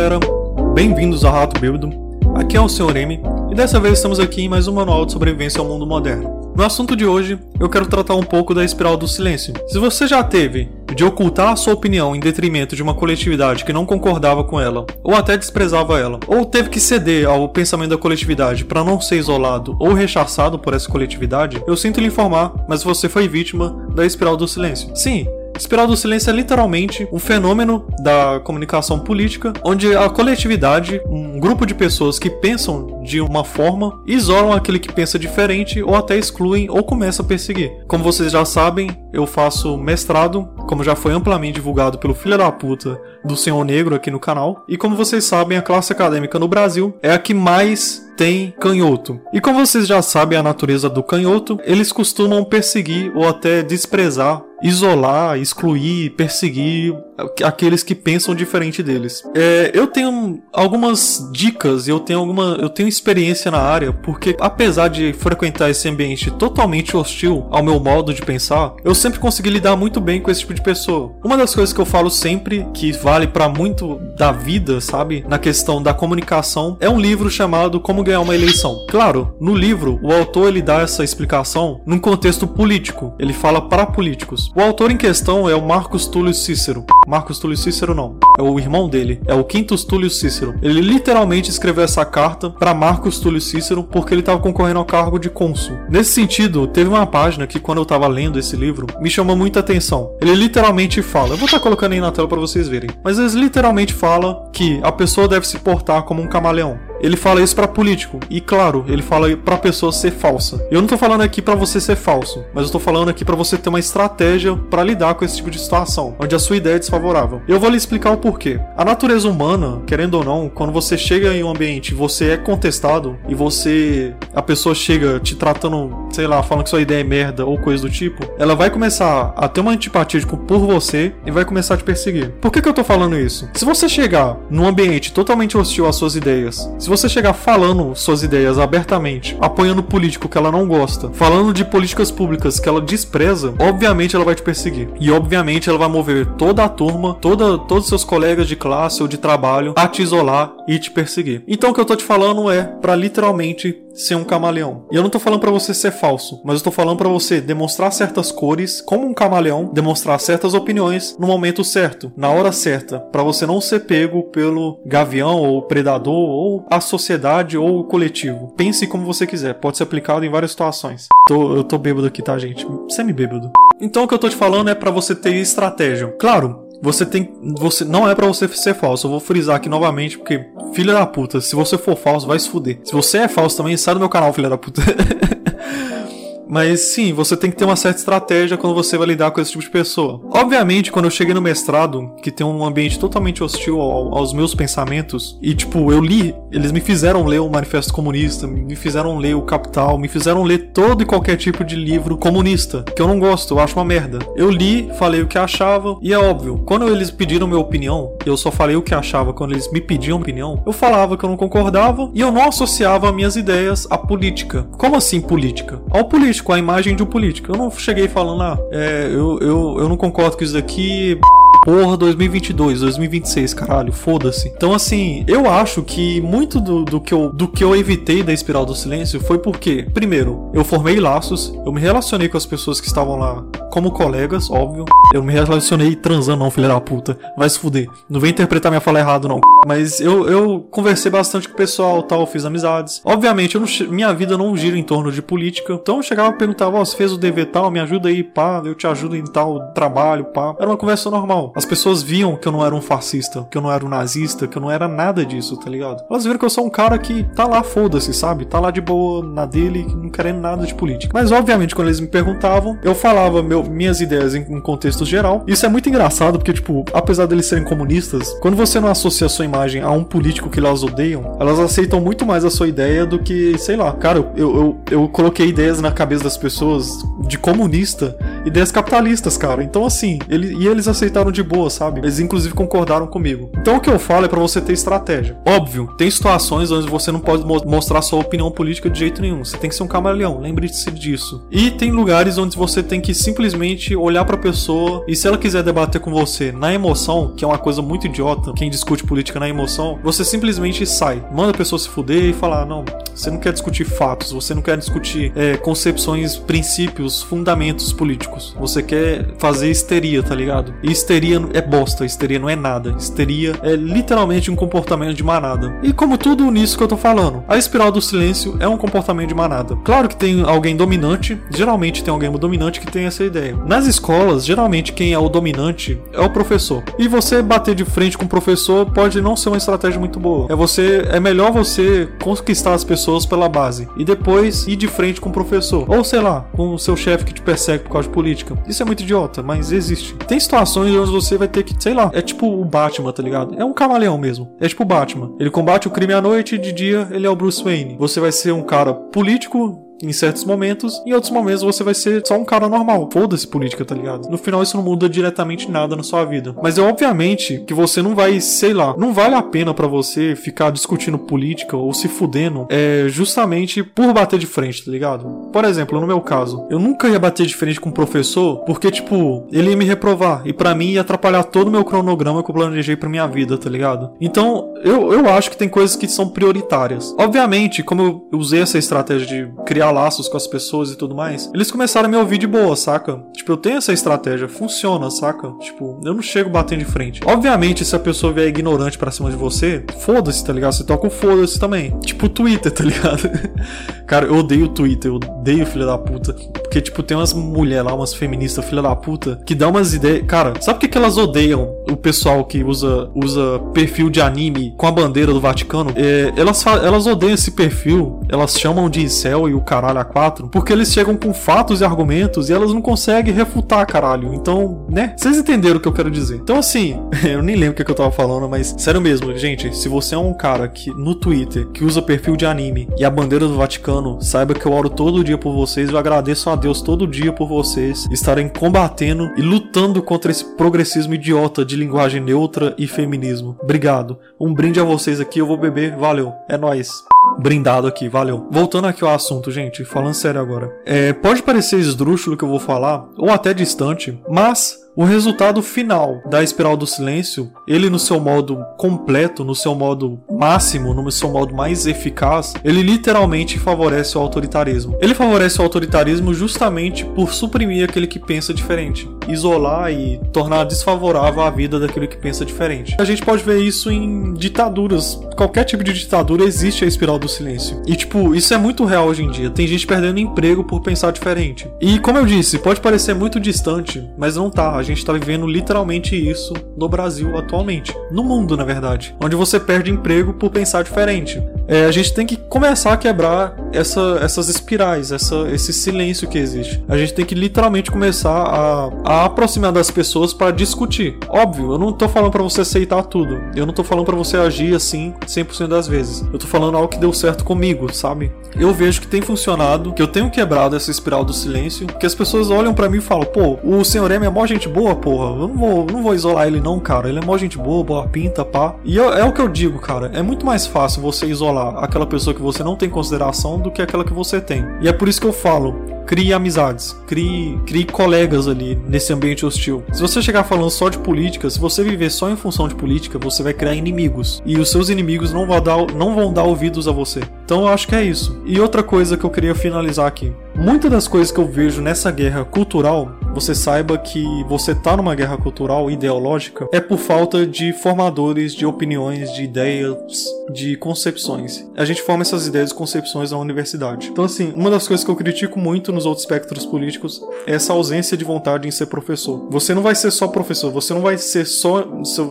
galera, bem-vindos ao Rato Bêbado. Aqui é o Sr. M e dessa vez estamos aqui em mais um manual de sobrevivência ao mundo moderno. No assunto de hoje, eu quero tratar um pouco da espiral do silêncio. Se você já teve de ocultar a sua opinião em detrimento de uma coletividade que não concordava com ela, ou até desprezava ela, ou teve que ceder ao pensamento da coletividade para não ser isolado ou rechaçado por essa coletividade, eu sinto lhe informar, mas você foi vítima da espiral do silêncio. Sim, Espiral do Silêncio é literalmente um fenômeno da comunicação política, onde a coletividade, um grupo de pessoas que pensam de uma forma, isolam aquele que pensa diferente ou até excluem ou começam a perseguir. Como vocês já sabem, eu faço mestrado, como já foi amplamente divulgado pelo filho da puta do Senhor Negro aqui no canal, e como vocês sabem, a classe acadêmica no Brasil é a que mais tem canhoto. E como vocês já sabem a natureza do canhoto, eles costumam perseguir ou até desprezar isolar, excluir, perseguir aqueles que pensam diferente deles. É, eu tenho algumas dicas, eu tenho alguma, eu tenho experiência na área, porque apesar de frequentar esse ambiente totalmente hostil ao meu modo de pensar, eu sempre consegui lidar muito bem com esse tipo de pessoa. Uma das coisas que eu falo sempre, que vale para muito da vida, sabe, na questão da comunicação, é um livro chamado Como ganhar uma eleição. Claro, no livro o autor ele dá essa explicação num contexto político. Ele fala para políticos. O autor em questão é o Marcos Túlio Cícero. Marcos Túlio Cícero não. É o irmão dele, é o Quintus Túlio Cícero. Ele literalmente escreveu essa carta para Marcos Túlio Cícero porque ele estava concorrendo ao cargo de cônsul. Nesse sentido, teve uma página que quando eu estava lendo esse livro me chamou muita atenção. Ele literalmente fala, eu vou estar tá colocando aí na tela para vocês verem, mas ele literalmente fala que a pessoa deve se portar como um camaleão ele fala isso para político. E claro, ele fala para pessoa ser falsa. Eu não tô falando aqui para você ser falso, mas eu tô falando aqui para você ter uma estratégia para lidar com esse tipo de situação, onde a sua ideia é desfavorável. Eu vou lhe explicar o porquê. A natureza humana, querendo ou não, quando você chega em um ambiente, você é contestado e você a pessoa chega te tratando, sei lá, falando que sua ideia é merda ou coisa do tipo, ela vai começar a ter uma antipatia tipo, por você e vai começar a te perseguir. Por que que eu tô falando isso? Se você chegar num ambiente totalmente hostil às suas ideias, se você chegar falando suas ideias abertamente, apoiando político que ela não gosta, falando de políticas públicas que ela despreza, obviamente ela vai te perseguir. E obviamente ela vai mover toda a turma, toda, todos os seus colegas de classe ou de trabalho a te isolar e te perseguir. Então o que eu tô te falando é para literalmente ser um camaleão. E eu não tô falando para você ser falso, mas eu tô falando para você demonstrar certas cores como um camaleão, demonstrar certas opiniões no momento certo, na hora certa, para você não ser pego pelo gavião ou predador ou a sociedade ou o coletivo. Pense como você quiser, pode ser aplicado em várias situações. Tô, eu tô bêbado aqui, tá, gente? Semi-bêbado. Então o que eu tô te falando é para você ter estratégia. Claro, você tem. Você não é para você ser falso. Eu vou frisar aqui novamente, porque, filha da puta, se você for falso, vai se fuder. Se você é falso também, sai do meu canal, filha da puta. Mas sim, você tem que ter uma certa estratégia quando você vai lidar com esse tipo de pessoa. Obviamente, quando eu cheguei no mestrado, que tem um ambiente totalmente hostil ao, aos meus pensamentos, e tipo, eu li, eles me fizeram ler o Manifesto Comunista, me fizeram ler o Capital, me fizeram ler todo e qualquer tipo de livro comunista, que eu não gosto, eu acho uma merda. Eu li, falei o que achava, e é óbvio, quando eles pediram minha opinião, eu só falei o que achava quando eles me pediam opinião, eu falava que eu não concordava e eu não associava minhas ideias à política. Como assim política? Ao político político, a imagem de um político. Eu não cheguei falando, ah, é, eu, eu, eu não concordo com isso daqui. Porra, 2022, 2026, caralho, foda-se. Então, assim, eu acho que muito do, do, que eu, do que eu evitei da espiral do silêncio foi porque, primeiro, eu formei laços, eu me relacionei com as pessoas que estavam lá como colegas, óbvio. Eu me relacionei transando, não, filha da puta. Vai se fuder. Não vem interpretar minha fala errado, não. Mas eu, eu conversei bastante com o pessoal, tal, fiz amizades. Obviamente, eu não, minha vida não gira em torno de política. Então eu chegava e perguntava, ó, oh, você fez o dever tal, me ajuda aí, pá, eu te ajudo em tal trabalho, pá. Era uma conversa normal. As pessoas viam que eu não era um fascista, que eu não era um nazista, que eu não era nada disso, tá ligado? Elas viram que eu sou um cara que tá lá, foda-se, sabe? Tá lá de boa na dele, não querendo nada de política. Mas obviamente, quando eles me perguntavam, eu falava meu, minhas ideias em um contexto geral. Isso é muito engraçado, porque, tipo, apesar deles serem comunistas, quando você não associa a sua imagem a um político que elas odeiam, elas aceitam muito mais a sua ideia do que, sei lá, cara, eu, eu, eu coloquei ideias na cabeça das pessoas de comunista ideias capitalistas, cara. Então, assim, ele, e eles aceitaram de boa, sabe? Eles, inclusive, concordaram comigo. Então, o que eu falo é para você ter estratégia. Óbvio, tem situações onde você não pode mo mostrar sua opinião política de jeito nenhum. Você tem que ser um camaleão, lembre-se disso. E tem lugares onde você tem que simplesmente olhar pra pessoa e se ela quiser debater com você na emoção, que é uma coisa muito idiota, quem discute política na emoção, você simplesmente sai, manda a pessoa se fuder e falar: não, você não quer discutir fatos, você não quer discutir é, concepções, princípios, fundamentos políticos. Você quer fazer histeria, tá ligado? E histeria é bosta, histeria não é nada. Histeria é literalmente um comportamento de manada. E como tudo nisso que eu tô falando, a espiral do silêncio é um comportamento de manada. Claro que tem alguém dominante, geralmente tem alguém dominante que tem essa ideia. Nas escolas, geralmente quem é o dominante é o professor. E você bater de frente com o professor pode não ser uma estratégia muito boa. É você é melhor você conquistar as pessoas pela base e depois ir de frente com o professor. Ou sei lá, com o seu chefe que te persegue por causa de política. Isso é muito idiota, mas existe. Tem situações onde você vai ter que, sei lá, é tipo o Batman, tá ligado? É um camaleão mesmo. É tipo o Batman. Ele combate o crime à noite e de dia ele é o Bruce Wayne. Você vai ser um cara político em certos momentos, em outros momentos você vai ser só um cara normal. Foda-se política, tá ligado? No final isso não muda diretamente nada na sua vida. Mas é obviamente que você não vai, sei lá, não vale a pena para você ficar discutindo política ou se fudendo é justamente por bater de frente, tá ligado? Por exemplo, no meu caso, eu nunca ia bater de frente com um professor porque, tipo, ele ia me reprovar e para mim ia atrapalhar todo o meu cronograma que eu planejei pra minha vida, tá ligado? Então, eu, eu acho que tem coisas que são prioritárias. Obviamente, como eu usei essa estratégia de criar laços com as pessoas e tudo mais, eles começaram a me ouvir de boa, saca? Tipo, eu tenho essa estratégia, funciona, saca? Tipo, eu não chego batendo de frente. Obviamente, se a pessoa vier ignorante para cima de você, foda-se, tá ligado? Você toca o foda-se também. Tipo Twitter, tá ligado? Cara, eu odeio o Twitter, eu odeio filha da puta. Porque, tipo, tem umas mulheres lá, umas feministas filha da puta, que dá umas ideias. Cara, sabe por que, que elas odeiam o pessoal que usa, usa perfil de anime com a bandeira do Vaticano? É, elas, elas odeiam esse perfil, elas chamam de incel e o cara caralho a quatro, porque eles chegam com fatos e argumentos e elas não conseguem refutar, caralho. Então, né? Vocês entenderam o que eu quero dizer. Então, assim, eu nem lembro o que, que eu tava falando, mas sério mesmo, gente, se você é um cara que no Twitter que usa perfil de anime e a bandeira do Vaticano, saiba que eu oro todo dia por vocês, eu agradeço a Deus todo dia por vocês estarem combatendo e lutando contra esse progressismo idiota de linguagem neutra e feminismo. Obrigado. Um brinde a vocês aqui, eu vou beber. Valeu. É nós brindado aqui, valeu. Voltando aqui ao assunto, gente, falando sério agora. É, pode parecer esdrúxulo que eu vou falar, ou até distante, mas o resultado final da espiral do silêncio, ele no seu modo completo, no seu modo máximo, no seu modo mais eficaz, ele literalmente favorece o autoritarismo. Ele favorece o autoritarismo justamente por suprimir aquele que pensa diferente, isolar e tornar desfavorável a vida daquele que pensa diferente. A gente pode ver isso em ditaduras. Qualquer tipo de ditadura existe a espiral do silêncio. E tipo, isso é muito real hoje em dia. Tem gente perdendo emprego por pensar diferente. E como eu disse, pode parecer muito distante, mas não tá. A gente está vivendo literalmente isso no Brasil atualmente. No mundo, na verdade. Onde você perde emprego por pensar diferente. É, a gente tem que começar a quebrar essa, essas espirais, essa, esse silêncio que existe. A gente tem que literalmente começar a, a aproximar das pessoas para discutir. Óbvio, eu não tô falando para você aceitar tudo. Eu não tô falando para você agir assim 100% das vezes. Eu tô falando algo que deu certo comigo, sabe? Eu vejo que tem funcionado, que eu tenho quebrado essa espiral do silêncio, que as pessoas olham para mim e falam: pô, o senhor M é mó gente boa, porra. Eu não vou, não vou isolar ele, não, cara. Ele é mó gente boa, boa pinta, pá. E eu, é o que eu digo, cara. É muito mais fácil você isolar aquela pessoa que você não tem consideração do que aquela que você tem. E é por isso que eu falo: crie amizades, crie, crie colegas ali nesse ambiente hostil. Se você chegar falando só de política, se você viver só em função de política, você vai criar inimigos. E os seus inimigos não vão dar, não vão dar ouvidos a você. Então eu acho que é isso. E outra coisa que eu queria finalizar aqui. Muitas das coisas que eu vejo nessa guerra cultural, você saiba que você tá numa guerra cultural ideológica, é por falta de formadores de opiniões, de ideias, de concepções. A gente forma essas ideias e concepções na universidade. Então, assim, uma das coisas que eu critico muito nos outros espectros políticos é essa ausência de vontade em ser professor. Você não vai ser só professor, você não vai ser só.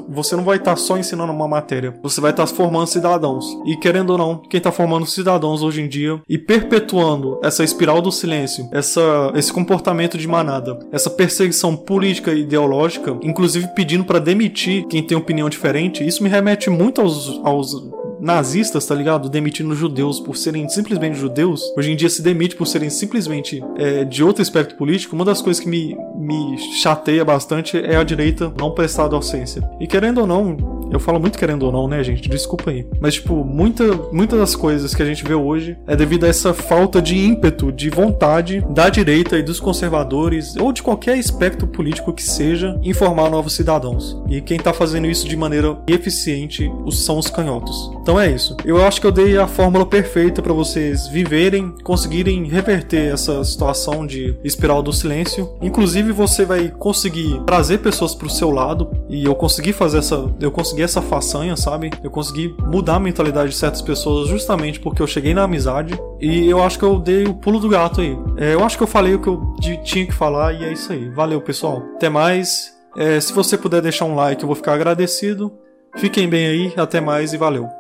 Você não vai estar tá só ensinando uma matéria. Você vai estar tá formando cidadãos. E querendo ou não, quem está formando cidadãos hoje em dia e perpetuando essa espiral do silêncio, essa, esse comportamento de manada, essa perseguição política e ideológica, inclusive pedindo para demitir quem tem opinião diferente, isso me remete muito aos, aos nazistas, tá ligado? Demitindo judeus por serem simplesmente judeus. Hoje em dia se demite por serem simplesmente é, de outro espectro político. Uma das coisas que me, me chateia bastante é a direita não prestar docência. E querendo ou não, eu falo muito querendo ou não, né, gente? Desculpa aí. Mas, tipo, muita, muitas das coisas que a gente vê hoje é devido a essa falta de ímpeto, de vontade da direita e dos conservadores, ou de qualquer espectro político que seja, informar novos cidadãos. E quem tá fazendo isso de maneira eficiente são os canhotos. Então é isso. Eu acho que eu dei a fórmula perfeita para vocês viverem, conseguirem reverter essa situação de espiral do silêncio. Inclusive, você vai conseguir trazer pessoas pro seu lado. E eu consegui fazer essa. Eu consegui consegui essa façanha, sabe? Eu consegui mudar a mentalidade de certas pessoas justamente porque eu cheguei na amizade. E eu acho que eu dei o pulo do gato aí. É, eu acho que eu falei o que eu tinha que falar e é isso aí. Valeu, pessoal. Até mais. É, se você puder deixar um like, eu vou ficar agradecido. Fiquem bem aí, até mais e valeu.